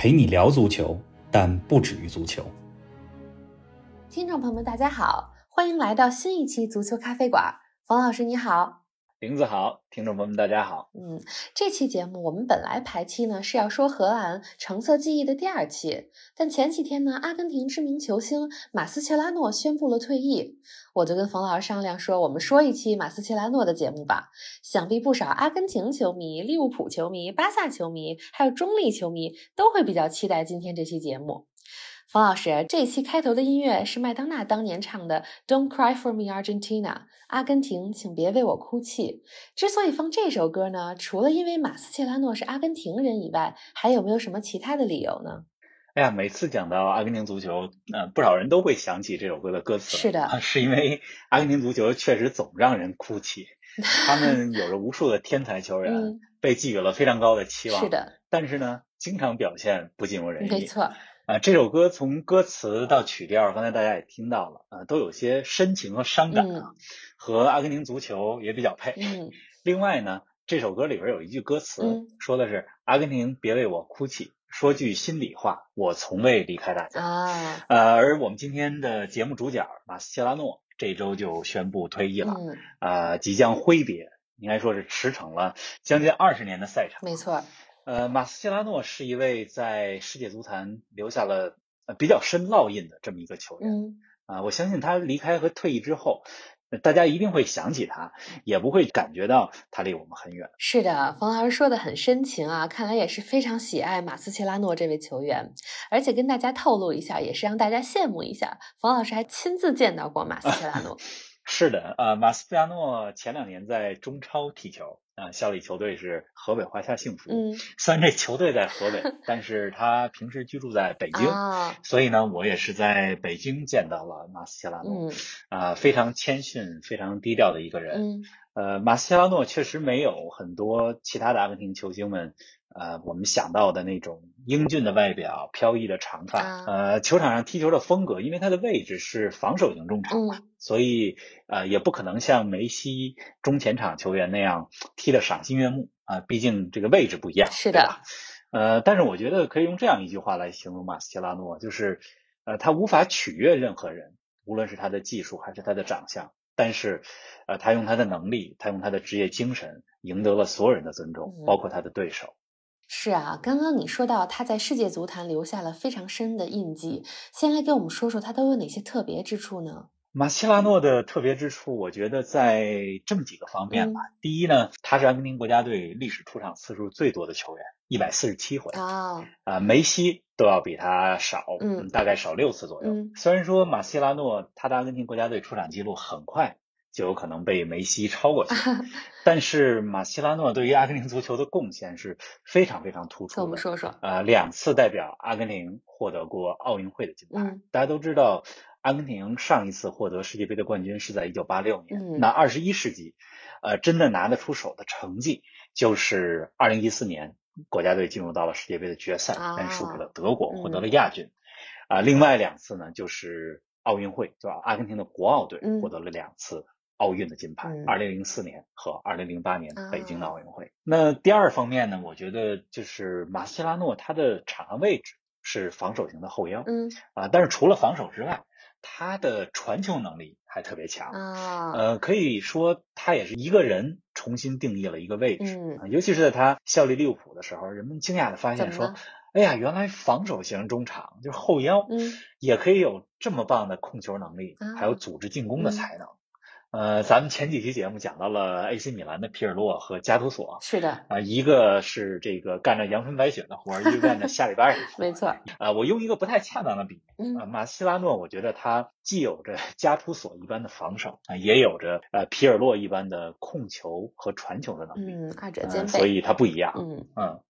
陪你聊足球，但不止于足球。听众朋友们，大家好，欢迎来到新一期足球咖啡馆。冯老师你好。林子好，听众朋友们，大家好。嗯，这期节目我们本来排期呢是要说荷兰橙色记忆的第二期，但前几天呢，阿根廷知名球星马斯切拉诺宣布了退役，我就跟冯老师商量说，我们说一期马斯切拉诺的节目吧。想必不少阿根廷球迷、利物浦球迷、巴萨球迷，还有中立球迷都会比较期待今天这期节目。冯老师，这一期开头的音乐是麦当娜当年唱的《Don't Cry for Me, Argentina》，阿根廷，请别为我哭泣。之所以放这首歌呢，除了因为马斯切拉诺是阿根廷人以外，还有没有什么其他的理由呢？哎呀，每次讲到阿根廷足球，呃，不少人都会想起这首歌的歌词。是的，是因为阿根廷足球确实总让人哭泣，他们有着无数的天才球员，被寄予了非常高的期望。是的，但是呢，经常表现不尽如人意。没错。啊，这首歌从歌词到曲调，刚才大家也听到了，啊，都有些深情和伤感啊，和阿根廷足球也比较配。嗯。另外呢，这首歌里边有一句歌词，说的是“阿根廷，别为我哭泣，说句心里话，我从未离开大家。”啊。呃，而我们今天的节目主角马斯切拉诺这周就宣布退役了，啊，即将挥别，应该说是驰骋了将近二十年的赛场。没错。呃，马斯切拉诺是一位在世界足坛留下了比较深烙印的这么一个球员。嗯，啊，我相信他离开和退役之后，大家一定会想起他，也不会感觉到他离我们很远。是的，冯老师说的很深情啊，看来也是非常喜爱马斯切拉诺这位球员，而且跟大家透露一下，也是让大家羡慕一下，冯老师还亲自见到过马斯切拉诺。是的，呃，马斯切拉诺前两年在中超踢球。啊，效力球队是河北华夏幸福。嗯，虽然这球队在河北，但是他平时居住在北京，所以呢，我也是在北京见到了马斯切拉诺。嗯，啊，非常谦逊、非常低调的一个人。嗯，呃，马斯切拉诺确实没有很多其他的阿根廷球星们。呃，我们想到的那种英俊的外表、飘逸的长发，呃，球场上踢球的风格，因为他的位置是防守型中场嘛，所以呃，也不可能像梅西中前场球员那样踢得赏心悦目啊，毕竟这个位置不一样。是的，呃，但是我觉得可以用这样一句话来形容马斯切拉诺，就是呃，他无法取悦任何人，无论是他的技术还是他的长相，但是呃，他用他的能力，他用他的职业精神，赢得了所有人的尊重，包括他的对手。是啊，刚刚你说到他在世界足坛留下了非常深的印记，先来给我们说说他都有哪些特别之处呢？马切拉诺的特别之处，我觉得在这么几个方面吧。第一呢，他是阿根廷国家队历史出场次数最多的球员，一百四十七回啊，啊，梅西都要比他少，嗯，大概少六次左右。虽然说马切拉诺他的阿根廷国家队出场记录很快。就有可能被梅西超过去，但是马西拉诺对于阿根廷足球的贡献是非常非常突出的。跟我们说说，呃，两次代表阿根廷获得过奥运会的金牌。大家都知道，阿根廷上一次获得世界杯的冠军是在一九八六年。那二十一世纪，呃，真的拿得出手的成绩就是二零一四年国家队进入到了世界杯的决赛，但输给了德国，获得了亚军。啊，另外两次呢，就是奥运会，对吧阿根廷的国奥队获得了两次。奥运的金牌，二零零四年和二零零八年北京的奥运会。那第二方面呢，我觉得就是马斯切拉诺他的场上位置是防守型的后腰，嗯。啊，但是除了防守之外，他的传球能力还特别强啊，呃，可以说他也是一个人重新定义了一个位置，嗯，尤其是在他效力利物浦的时候，人们惊讶的发现说，哎呀，原来防守型中场就是后腰，嗯，也可以有这么棒的控球能力，还有组织进攻的才能。呃，咱们前几期节目讲到了 AC 米兰的皮尔洛和加图索，是的，啊，一个是这个干着阳春白雪的活儿，一个干着下里巴人的活儿，没错。啊，我用一个不太恰当的比喻，啊，马西拉诺，我觉得他既有着加图索一般的防守，啊，也有着呃皮尔洛一般的控球和传球的能力，嗯，二者兼备，所以他不一样，嗯嗯。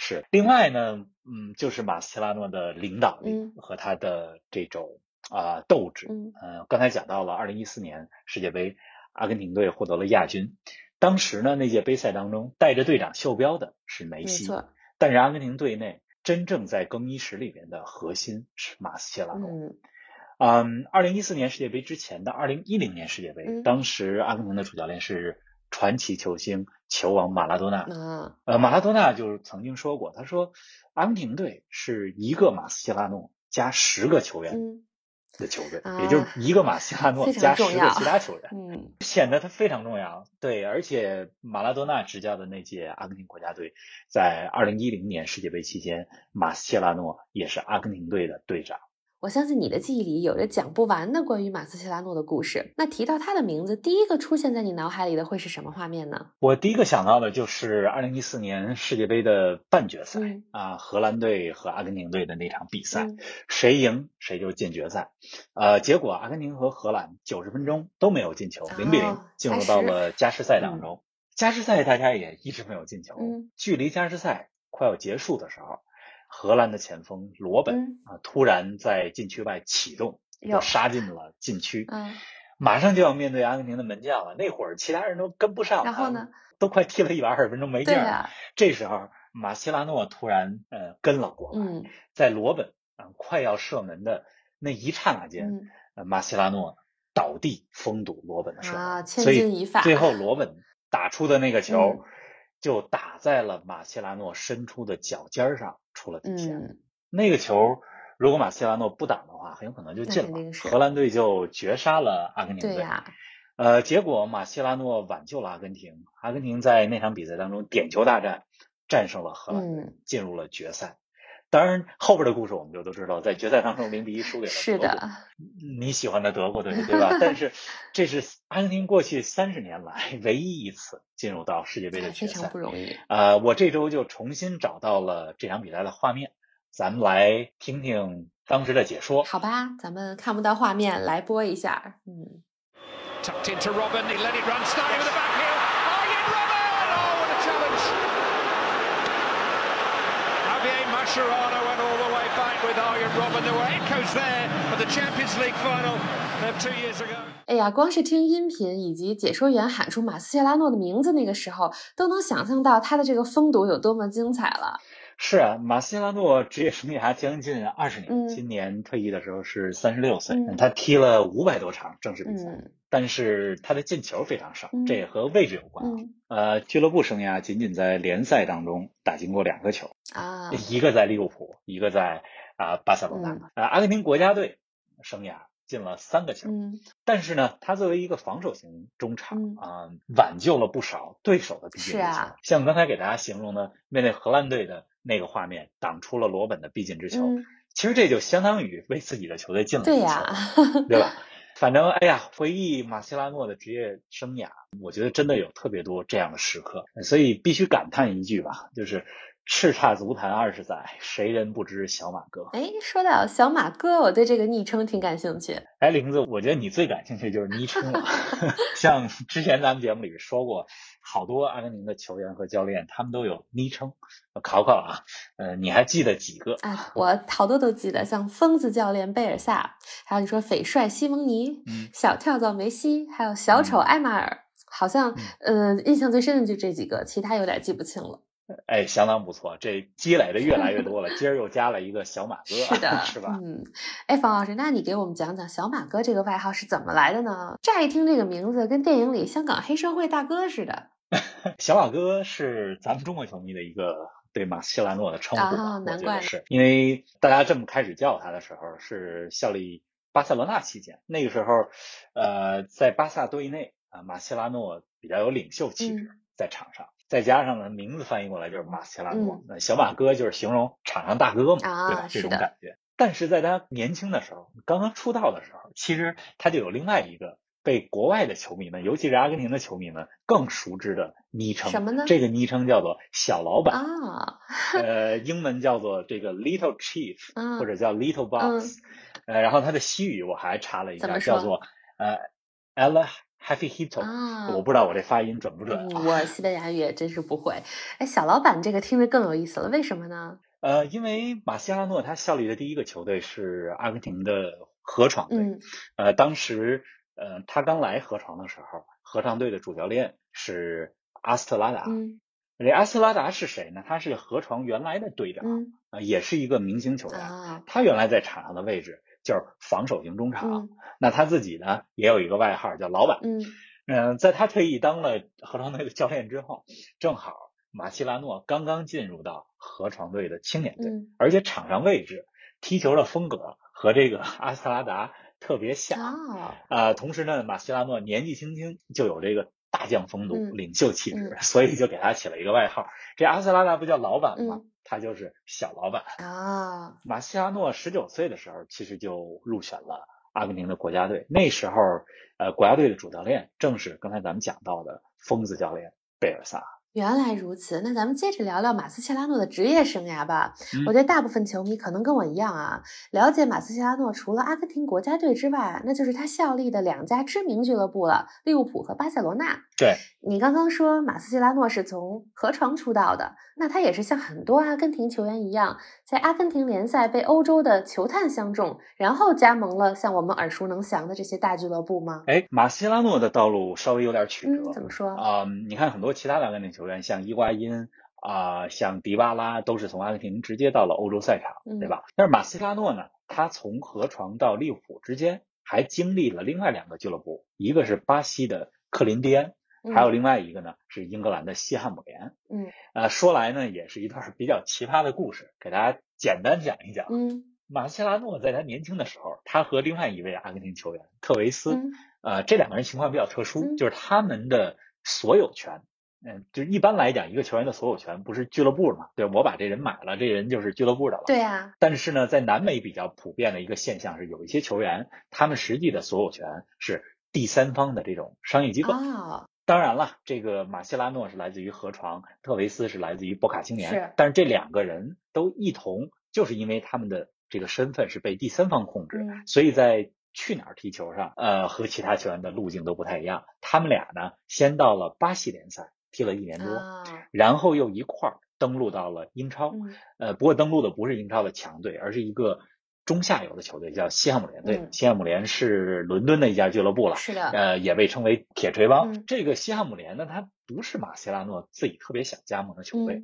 是。另外呢，嗯，就是马斯切拉诺的领导力和他的这种啊斗志。嗯，刚才讲到了，二零一四年世界杯，阿根廷队获得了亚军。当时呢，那届杯赛当中带着队长袖标的是梅西，但是阿根廷队内真正在更衣室里边的核心是马斯切拉诺。嗯，二零一四年世界杯之前的二零一零年世界杯，当时阿根廷的主教练是传奇球星球王马拉多纳。呃，马拉多纳就是曾经说过，他说阿根廷队是一个马斯切拉诺加十个球员的球队，也就是一个马斯切拉诺加十个其他球员，嗯，显得他非常重要。对，而且马拉多纳执教的那届阿根廷国家队，在二零一零年世界杯期间，马斯切拉诺也是阿根廷队的队长。我相信你的记忆里有着讲不完的关于马斯切拉诺的故事。那提到他的名字，第一个出现在你脑海里的会是什么画面呢？我第一个想到的就是二零一四年世界杯的半决赛啊，荷兰队和阿根廷队的那场比赛，谁赢谁就进决赛。呃，结果阿根廷和荷兰九十分钟都没有进球，零比零进入到了加时赛当中。加时赛大家也一直没有进球，距离加时赛快要结束的时候。荷兰的前锋罗本啊，突然在禁区外启动，又杀进了禁区，马上就要面对阿根廷的门将了。那会儿其他人都跟不上，然后呢，都快踢了一百二十分钟没劲儿。这时候马西拉诺突然呃跟了过来，在罗本啊快要射门的那一刹那间，呃马西拉诺倒地封堵罗本的射门，所以最后罗本打出的那个球。就打在了马切拉诺伸出的脚尖上，出了底线。那个球，如果马切拉诺不挡的话，很有可能就进了。荷兰队就绝杀了阿根廷队。呃，结果马切拉诺挽救了阿根廷，阿根廷在那场比赛当中点球大战战胜了荷兰队，进入了决赛。当然，后边的故事我们就都知道，在决赛当中零比一输给了是的，你喜欢的德国队，对吧？但是这是阿根廷过去三十年来唯一一次进入到世界杯的决赛，非常不容易。呃，我这周就重新找到了这场比赛的画面，咱们来听听当时的解说。好吧，咱们看不到画面，来播一下。嗯。Mascherano went all the way back with Arjen Robben. There were echoes there of the Champions League final of two years ago. 哎呀，光是听音频以及解说员喊出马斯切拉诺的名字，那个时候都能想象到他的这个风度有多么精彩了。是啊，马斯切拉诺职业生涯将近二十年，今年退役的时候是三十六岁，他踢了五百多场正式比赛。但是他的进球非常少，这也和位置有关。呃，俱乐部生涯仅仅在联赛当中打进过两个球啊，一个在利物浦，一个在啊巴塞罗那。呃，阿根廷国家队生涯进了三个球，但是呢，他作为一个防守型中场啊，挽救了不少对手的必进之球。像刚才给大家形容的面对荷兰队的那个画面，挡出了罗本的必进之球，其实这就相当于为自己的球队进了一球，对吧？反正，哎呀，回忆马西拉诺的职业生涯，我觉得真的有特别多这样的时刻，所以必须感叹一句吧，就是叱咤足坛二十载，谁人不知小马哥？哎，说到小马哥，我对这个昵称挺感兴趣。哎，玲子，我觉得你最感兴趣就是昵称了，像之前咱们节目里说过。好多阿根廷的球员和教练，他们都有昵称。考考啊，呃，你还记得几个？啊，我好多都记得，像疯子教练贝尔萨，还有你说匪帅西蒙尼，小跳蚤梅西，还有小丑埃马尔，好像呃，印象最深的就这几个，其他有点记不清了。哎，相当不错，这积累的越来越多了。今儿又加了一个小马哥，是的，是吧？嗯，哎，方老师，那你给我们讲讲小马哥这个外号是怎么来的呢？乍一听这个名字，跟电影里香港黑社会大哥似的。小马哥是咱们中国球迷的一个对马斯切拉诺的称呼，啊，难怪是因为大家这么开始叫他的时候是效力巴塞罗那期间，那个时候，呃，在巴萨队内啊，马西拉诺比较有领袖气质，在场上，再加上呢名字翻译过来就是马斯切拉诺，那小马哥就是形容场上大哥嘛，对吧？这种感觉。但是在他年轻的时候，刚刚出道的时候，其实他就有另外一个。被国外的球迷们，尤其是阿根廷的球迷们更熟知的昵称，什么呢？这个昵称叫做“小老板”啊，呃，英文叫做这个 “Little Chief”，或者叫 “Little Boss”。呃，然后他的西语我还查了一下，叫做呃 “Ella Happy Hito 啊，我不知道我这发音准不准。我西班牙语也真是不会。哎，小老板这个听着更有意思了，为什么呢？呃，因为马西拉诺他效力的第一个球队是阿根廷的河床队。嗯。呃，当时呃他刚来河床的时候，河床队的主教练是阿斯特拉达。嗯。这阿斯特拉达是谁呢？他是河床原来的队长，啊，也是一个明星球员。他原来在场上的位置就是防守型中场。那他自己呢，也有一个外号叫老板。嗯。嗯，在他退役当了河床队的教练之后，正好马西拉诺刚刚进入到河床队的青年队，而且场上位置、踢球的风格和这个 阿斯特拉达特别像。啊，同时呢，马西拉诺年纪轻轻就有这个。大将风度、领袖气质，所以就给他起了一个外号。这阿斯拉达不叫老板吗？他就是小老板啊。马西亚诺十九岁的时候，其实就入选了阿根廷的国家队。那时候，呃，国家队的主教练正是刚才咱们讲到的疯子教练贝尔萨。原来如此，那咱们接着聊聊马斯切拉诺的职业生涯吧。我觉得大部分球迷可能跟我一样啊，了解马斯切拉诺除了阿根廷国家队之外，那就是他效力的两家知名俱乐部了，利物浦和巴塞罗那。对你刚刚说马斯切拉诺是从河床出道的，那他也是像很多阿根廷球员一样，在阿根廷联赛被欧洲的球探相中，然后加盟了像我们耳熟能详的这些大俱乐部吗？哎，马斯切拉诺的道路稍微有点曲折。嗯怎么说啊？你看很多其他的阿根廷球员，像伊瓜因啊，像迪巴拉，都是从阿根廷直接到了欧洲赛场，对吧？但是马斯切拉诺呢，他从河床到利物浦之间还经历了另外两个俱乐部，一个是巴西的克林蒂安。还有另外一个呢，是英格兰的西汉姆联。嗯，呃，说来呢，也是一段比较奇葩的故事，给大家简单讲一讲。嗯，马切拉诺在他年轻的时候，他和另外一位阿根廷球员特维斯，呃，这两个人情况比较特殊，就是他们的所有权，嗯，就是一般来讲，一个球员的所有权不是俱乐部的嘛？对，我把这人买了，这人就是俱乐部的了。对呀。但是呢，在南美比较普遍的一个现象是，有一些球员，他们实际的所有权是第三方的这种商业机构。啊。当然了，这个马西拉诺是来自于河床，特维斯是来自于波卡青年。是，但是这两个人都一同，就是因为他们的这个身份是被第三方控制，所以在去哪儿踢球上，呃，和其他球员的路径都不太一样。他们俩呢，先到了巴西联赛踢了一年多，然后又一块儿登陆到了英超。呃，不过登陆的不是英超的强队，而是一个。中下游的球队叫西汉姆联队，西汉姆联是伦敦的一家俱乐部了，是的，呃，也被称为铁锤帮。这个西汉姆联呢，它不是马塞拉诺自己特别想加盟的球队，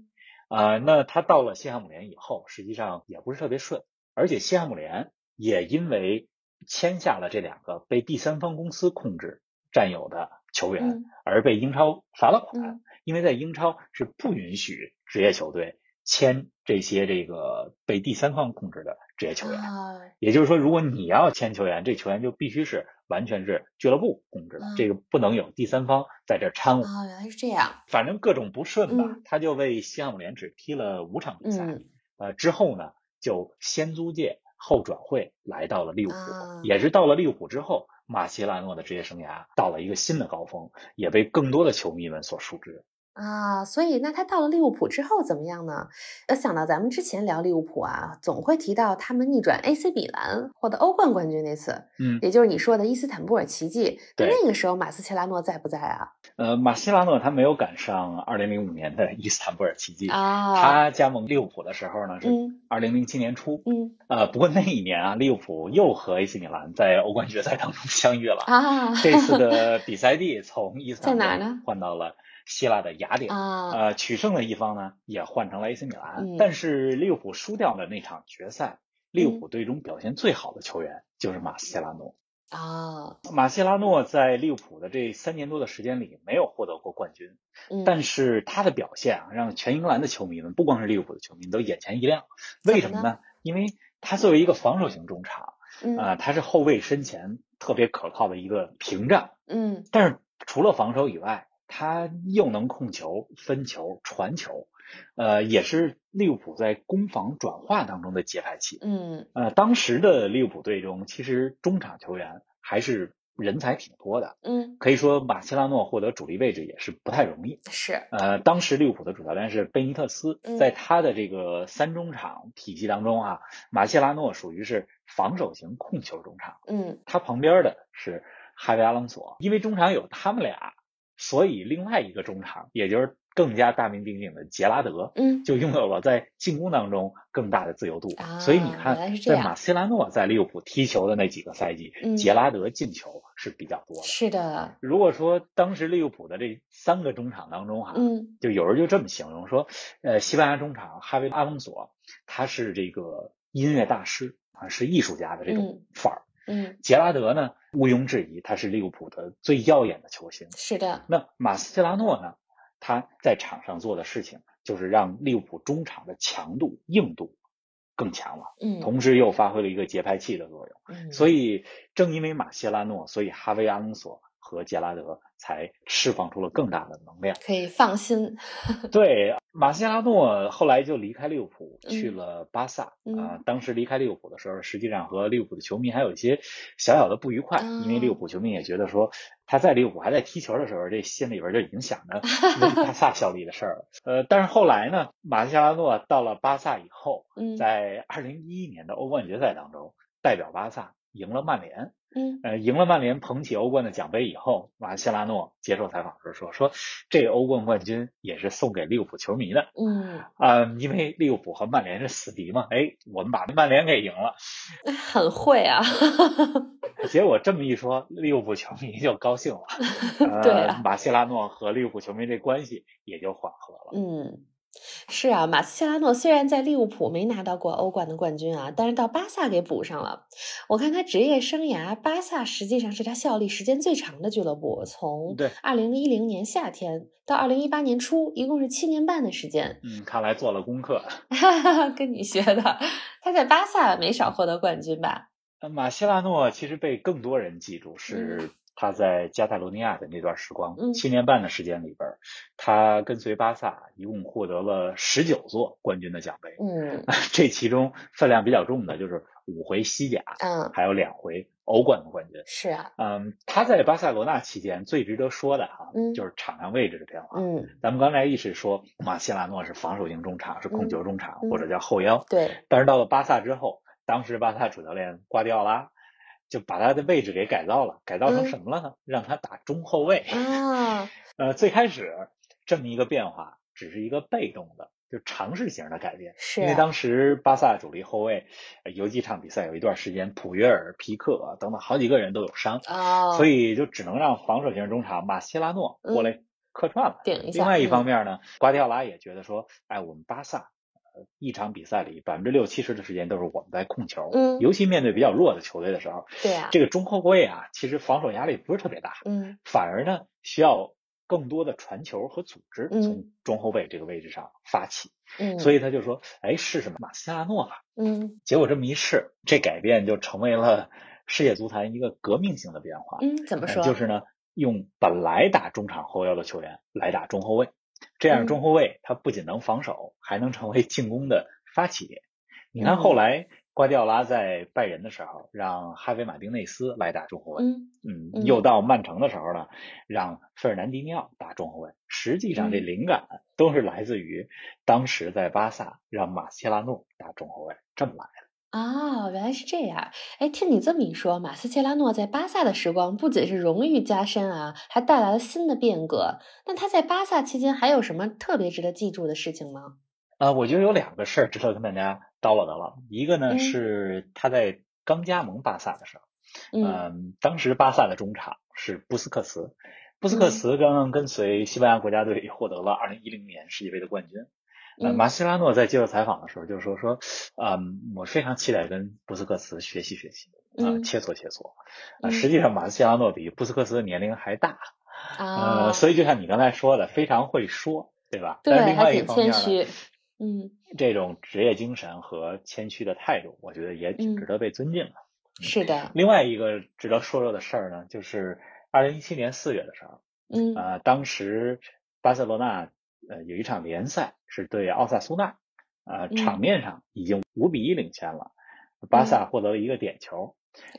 啊，那他到了西汉姆联以后，实际上也不是特别顺，而且西汉姆联也因为签下了这两个被第三方公司控制占有的球员，而被英超罚了款，因为在英超是不允许职业球队。签这些这个被第三方控制的职业球员，也就是说，如果你要签球员，这球员就必须是完全是俱乐部控制的，这个不能有第三方在这掺和。啊，原来是这样。反正各种不顺吧，他就为西汉姆联只踢了五场比赛。呃，之后呢，就先租借后转会来到了利物浦。也是到了利物浦之后，马切拉诺的职业生涯到了一个新的高峰，也被更多的球迷们所熟知。啊，所以那他到了利物浦之后怎么样呢？呃，想到咱们之前聊利物浦啊，总会提到他们逆转 AC 米兰获得欧冠冠军那次，嗯，也就是你说的伊斯坦布尔奇迹。对，那个时候马斯切拉诺在不在啊？呃，马斯切拉诺他没有赶上2005年的 伊斯坦布尔奇迹啊。他加盟利物浦的时候呢是2007年初，嗯，呃，不过那一年啊，利物浦又和 AC 米兰在欧冠决赛当中 相遇了啊。这次的比赛地从伊斯坦布尔换到了。希腊的雅典啊，呃，取胜的一方呢也换成了 AC 米兰，但是利物浦输掉的那场决赛，利物浦队中表现最好的球员就是马斯切拉诺啊。马斯切拉诺在利物浦的这三年多的时间里没有获得过冠军，但是他的表现啊，让全英格兰的球迷们，不光是利物浦的球迷都眼前一亮。为什么呢？因为他作为一个防守型中场，啊，他是后卫身前特别可靠的一个屏障，嗯，但是除了防守以外，他又能控球、分球、传球，呃，也是利物浦在攻防转化当中的节拍器。嗯，呃，当时的利物浦队中，其实中场球员还是人才挺多的。嗯，可以说马切拉诺获得主力位置也是不太容易。是。呃，当时利物浦的主教练是贝尼特斯，在他的这个三中场体系当中啊，马切拉诺属于是防守型控球中场。嗯，他旁边的是。哈维·阿隆索。因为中场有他们俩，所以另外一个中场，也就是更加大名鼎鼎的杰拉德，嗯，就拥有了在进攻当中更大的自由度。所以你看，在马塞拉诺在利物浦踢球的那几个赛季，杰拉德进球是比较多的。是的。如果说当时利物浦的这三个中场当中，哈，嗯，就有人就这么形容说，呃，西班牙中场哈维·阿隆索，他是这个音乐大师啊，是艺术家的这种范儿。嗯，杰拉德呢，毋庸置疑，他是利物浦的最耀眼的球星。是的。那马斯切拉诺呢？他在场上做的事情，就是让利物浦中场的强度、硬度更强了。嗯，同时又发挥了一个节拍器的作用。嗯，所以正因为马切拉诺，所以哈维·阿隆索和杰拉德才释放出了更大的能量。可以放心。对。马西拉诺后来就离开利物浦，去了巴萨啊。当时离开利物浦的时候，实际上和利物浦的球迷还有一些小小的不愉快，因为利物浦球迷也觉得说他在利物浦还在踢球的时候，这心里边就已经想着 为巴萨效力的事儿了。呃，但是后来呢，马西拉诺到了巴萨以后，在二零一一年的欧冠决赛当中，代表巴萨赢了曼联。嗯，呃，赢了曼联，捧起欧冠的奖杯以后，马切拉诺接受采访时说：“说这个欧冠冠军也是送给利物浦球迷的。”嗯，啊，因为利物浦和曼联是死敌嘛，哎，我们把曼联给赢了，很会啊。结果这么一说，利物浦球迷就高兴了。对，马切拉诺和利物浦球迷这关系也就缓和了。嗯。是啊，马斯切拉诺虽然在利物浦没拿到过欧冠的冠军啊，但是到巴萨给补上了。我看他职业生涯，巴萨实际上是他效力时间最长的俱乐部，从二零一零年夏天到二零一八年初，一共是七年半的时间。嗯，看来做了功课，跟你学的。他在巴萨没少获得冠军吧？马西拉诺其实被更多人记住是。他在加泰罗尼亚的那段时光，七年半的时间里边，他跟随巴萨一共获得了十九座冠军的奖杯。嗯，这其中分量比较重的就是五回西甲，嗯，还有两回欧冠的冠军。是啊，嗯，他在巴塞罗那期间最值得说的哈，嗯，就是场上位置的变化。嗯，咱们刚才一直说马切拉诺是防守型中场，是控球中场或者叫后腰。对，但是到了巴萨之后，当时巴萨主教练瓜迪奥拉。就把他的位置给改造了，改造成什么了呢？让他打中后卫啊。呃，最开始这么一个变化，只是一个被动的，就尝试型的改变。是因为当时巴萨主力后卫有几场比赛，有一段时间普约尔、皮克等等好几个人都有伤啊，所以就只能让防守型中场马切拉诺过来客串了。另外一方面呢，瓜迪奥拉也觉得说，哎，我们巴萨。一场比赛里，百分之六七十的时间都是我们在控球，嗯，尤其面对比较弱的球队的时候，对啊，这个中后卫啊，其实防守压力不是特别大，嗯，反而呢需要更多的传球和组织，嗯，从中后卫这个位置上发起，嗯，所以他就说，哎，试试马斯切拉诺吧，嗯，结果这么一试，这改变就成为了世界足坛一个革命性的变化，嗯，怎么说？就是呢，用本来打中场后腰的球员来打中后卫。这样中后卫他不仅能防守，还能成为进攻的发起点。你看后来瓜迪奥拉在拜仁的时候，让哈维马丁内斯来打中后卫，嗯，又到曼城的时候呢，让费尔南迪尼奥打中后卫。实际上这灵感都是来自于当时在巴萨让马切拉诺打中后卫这么来的。哦，原来是这样。哎，听你这么一说，马斯切拉诺在巴萨的时光不仅是荣誉加深啊，还带来了新的变革。那他在巴萨期间还有什么特别值得记住的事情吗？啊，我觉得有两个事儿值得跟大家叨唠叨唠。一个呢是他在刚加盟巴萨的时候，嗯，当时巴萨的中场是布斯克茨，布斯克茨刚刚跟随西班牙国家队获得了二零一零年世界杯的冠军。呃，马斯拉诺在接受采访的时候就说说，嗯，我非常期待跟布斯克茨学习学习，啊，切磋切磋。啊，实际上马斯拉诺比布斯克茨的年龄还大，呃，所以就像你刚才说的，非常会说，对吧？对，另外一方面呢，嗯，这种职业精神和谦虚的态度，我觉得也挺值得被尊敬的。是的。另外一个值得说说的事儿呢，就是二零一七年四月的时候，嗯，呃，当时巴塞罗那。呃，有一场联赛是对奥萨苏纳，呃，场面上已经五比一领先了，巴萨获得了一个点球。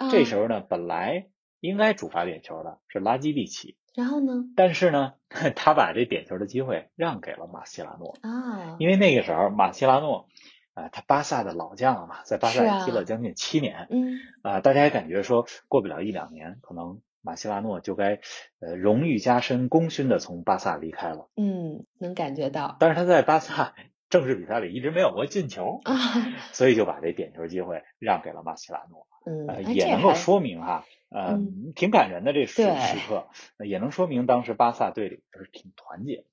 这时候呢，本来应该主罚点球的是拉基蒂奇，然后呢？但是呢，他把这点球的机会让给了马西拉诺啊，因为那个时候马西拉诺，啊，他巴萨的老将了嘛，在巴萨踢了将近七年，嗯，啊，大家也感觉说过不了一两年，可能马西拉诺就该呃荣誉加身、功勋的从巴萨离开了。嗯，能感觉到。但是他在巴萨正式比赛里一直没有过进球啊，所以就把这点球机会让给了马西拉诺。嗯，也能够说明哈，呃，挺感人的这时时刻，也能说明当时巴萨队里是挺团结。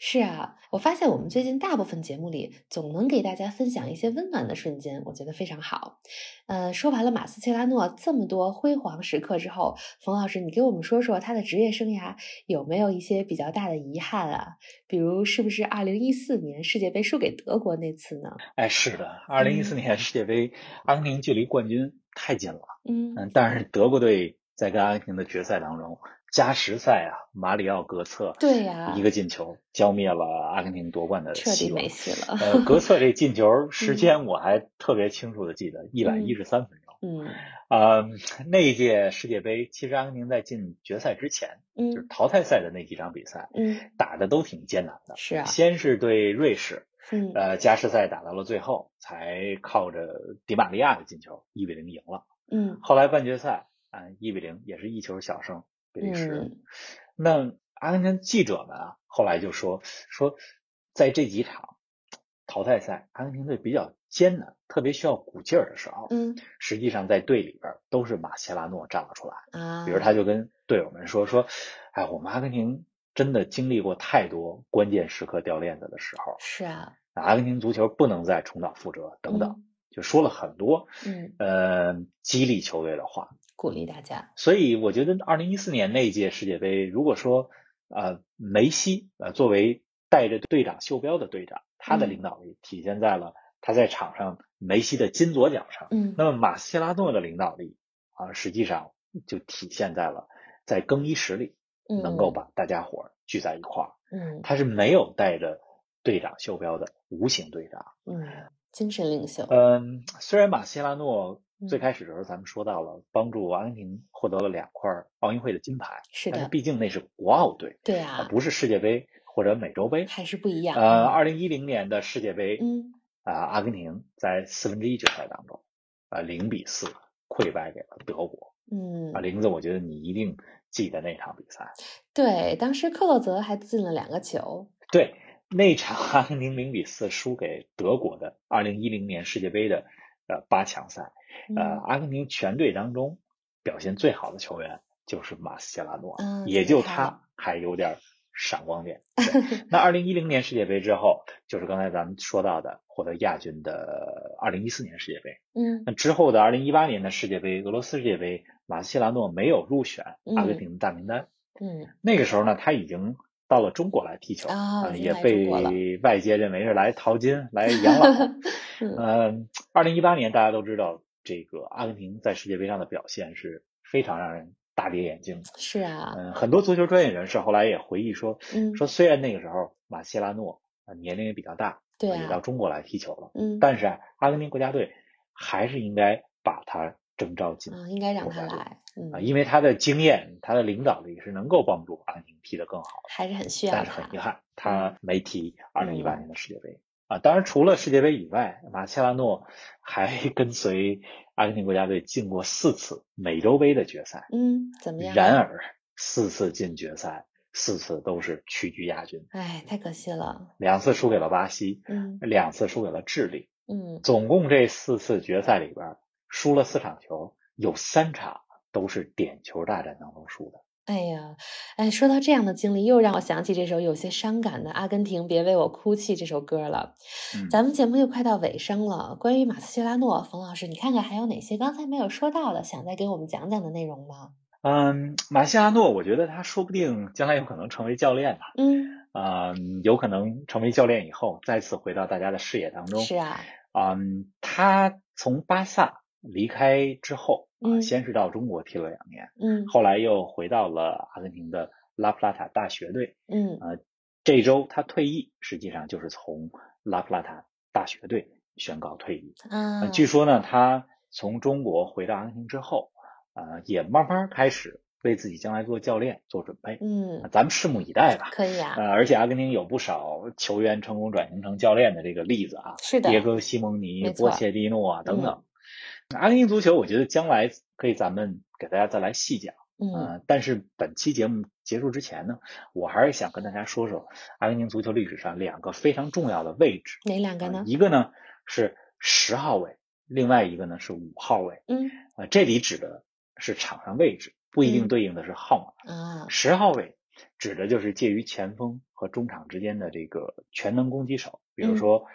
是啊，我发现我们最近大部分节目里总能给大家分享一些温暖的瞬间，我觉得非常好。呃，说完了马斯切拉诺这么多辉煌时刻之后，冯老师，你给我们说说他的职业生涯有没有一些比较大的遗憾啊？比如是不是二零一四年世界杯输给德国那次呢？哎，是的，二零一四年世界杯，阿根廷距离冠军太近了。嗯嗯，但是德国队在跟阿根廷的决赛当中。加时赛啊，马里奥·格策对呀，一个进球浇灭了阿根廷夺冠的彻底没戏了。呃，格策这进球时间我还特别清楚的记得，一百一十三分钟。嗯，呃，那一届世界杯，其实阿根廷在进决赛之前，嗯，就是淘汰赛的那几场比赛，嗯，打的都挺艰难的。是啊，先是对瑞士，嗯，呃，加时赛打到了最后，才靠着迪玛利亚的进球一比零赢了。嗯，后来半决赛啊，一比零也是一球小胜。比利时，那阿根廷记者们啊，后来就说说，在这几场淘汰赛，阿根廷队比较艰难，特别需要鼓劲儿的时候，嗯，实际上在队里边都是马切拉诺站了出来啊。比如他就跟队友们说说，哎，我们阿根廷真的经历过太多关键时刻掉链子的时候，是啊，阿根廷足球不能再重蹈覆辙等等，就说了很多嗯。呃激励球队的话。鼓励大家，所以我觉得二零一四年那一届世界杯，如果说呃梅西呃作为带着队长袖标的队长，他的领导力体现在了他在场上梅西的金左脚上，嗯，那么马斯切拉诺的领导力啊，实际上就体现在了在更衣室里能够把大家伙聚在一块儿，嗯，他是没有带着队长袖标的无形队长，嗯，精神领袖，嗯，虽然马西拉诺。最开始的时候，咱们说到了帮助阿根廷获得了两块奥运会的金牌，是的，但是毕竟那是国奥队，对啊，不是世界杯或者美洲杯，还是不一样。呃，二零一零年的世界杯，嗯，啊，阿根廷在四分之一决赛当中，啊，零比四溃败给了德国。嗯，啊，林子，我觉得你一定记得那场比赛。对，当时克洛泽还进了两个球。对，那场阿根廷零比四输给德国的二零一零年世界杯的呃八强赛。呃，阿根廷全队当中表现最好的球员就是马斯切拉诺，也就他还有点闪光点。那二零一零年世界杯之后，就是刚才咱们说到的获得亚军的二零一四年世界杯。嗯，那之后的二零一八年的世界杯，俄罗斯世界杯，马斯切拉诺没有入选阿根廷的大名单。嗯，那个时候呢，他已经到了中国来踢球啊，也被外界认为是来淘金、来 养老。嗯，二零一八年大家都知道。这个阿根廷在世界杯上的表现是非常让人大跌眼镜的。是啊，嗯，很多足球专业人士后来也回忆说，嗯，说虽然那个时候马切拉诺啊年龄也比较大，对也到中国来踢球了，嗯，但是啊，阿根廷国家队还是应该把他征召进，啊，应该让他来，啊，因为他的经验、他的领导力是能够帮助阿根廷踢得更好，还是很需要。但是很遗憾，他没踢二零一八年的世界杯。啊，当然，除了世界杯以外，马切拉诺还 跟随阿根廷国家队进过四次美洲杯的决赛。嗯，怎么样？然而，四次进决赛，四次都是屈居亚军。哎，太可惜了。两次输给了巴西，嗯，两次输给了智利，嗯，总共这四次决赛里边输了四场球，有三场都是点球大战当中输的。哎呀，哎，说到这样的经历，又让我想起这首有些伤感的《阿根廷别为我哭泣》这首歌了。嗯，咱们节目又快到尾声了，关于马斯切拉诺，冯老师，你看看还有哪些刚才没有说到的，想再给我们讲讲的内容吗？嗯，马斯切拉诺，我觉得他说不定将来有可能成为教练吧。嗯，啊，有可能成为教练以后，再次回到大家的视野当中。是啊，嗯，他从巴萨离开之后。嗯，先是到中国踢了两年，嗯，后来又回到了阿根廷的拉普拉塔大学队，嗯，呃，这周他退役，实际上就是从拉普拉塔大学队宣告退役。啊，据说呢，他从中国回到阿根廷之后，呃，也慢慢开始为自己将来做教练做准备。嗯，咱们拭目以待吧。可以啊。呃，而且阿根廷有不少球员成功转型成教练的这个例子啊，是的，迭戈·西蒙尼、波切蒂诺啊等等。阿根廷足球，我觉得将来可以咱们给大家再来细讲。嗯，但是本期节目结束之前呢，我还是想跟大家说说阿根廷足球历史上两个非常重要的位置。哪两个呢？一个呢是十号位，另外一个呢是五号位。嗯，啊，这里指的是场上位置，不一定对应的是号码。啊，十号位指的就是介于前锋和中场之间的这个全能攻击手，比如说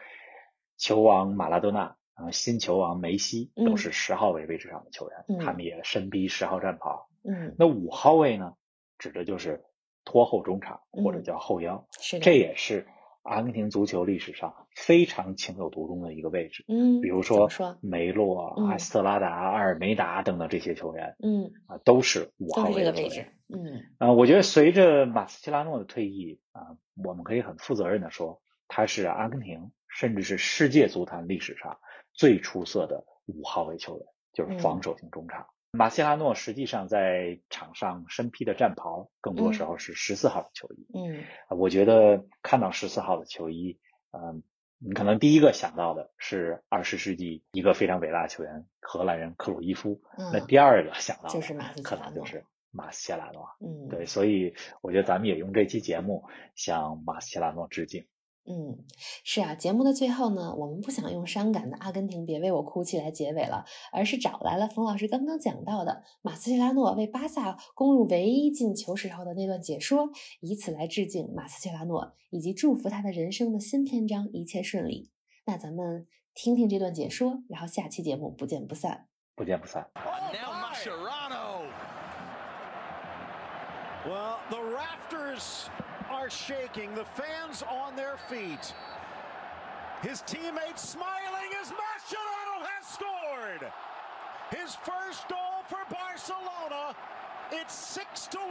球王马拉多纳。啊，新球王梅西都是十号位位置上的球员，他们也身披十号战袍。嗯，那五号位呢，指的就是拖后中场或者叫后腰，是这也是阿根廷足球历史上非常情有独钟的一个位置。嗯，比如说梅洛、阿斯特拉达、阿尔梅达等等这些球员，嗯啊，都是五号位的球员。嗯，啊，我觉得随着马斯切拉诺的退役啊，我们可以很负责任的说，他是阿根廷甚至是世界足坛历史上。最出色的五号位球员就是防守型中场。马切拉诺实际上在场上身披的战袍，更多时候是十四号的球衣。嗯，我觉得看到十四号的球衣，嗯，你可能第一个想到的是二十世纪一个非常伟大的球员荷兰人克鲁伊夫。那第二个想到的就是马斯可能就是马斯切拉诺。嗯，对，所以我觉得咱们也用这期节目向马斯切拉诺致敬。嗯，是啊，节目的最后呢，我们不想用伤感的“阿根廷别为我哭泣”来结尾了，而是找来了冯老师刚刚讲到的马斯切拉诺为巴萨攻入唯一进球时候的那段解说，以此来致敬马斯切拉诺，以及祝福他的人生的新篇章一切顺利。那咱们听听这段解说，然后下期节目不见不散，不见不散。Are shaking, the fans on their feet. His teammates smiling as Mascherano has scored. His first goal for Barcelona. It's 6 to 1.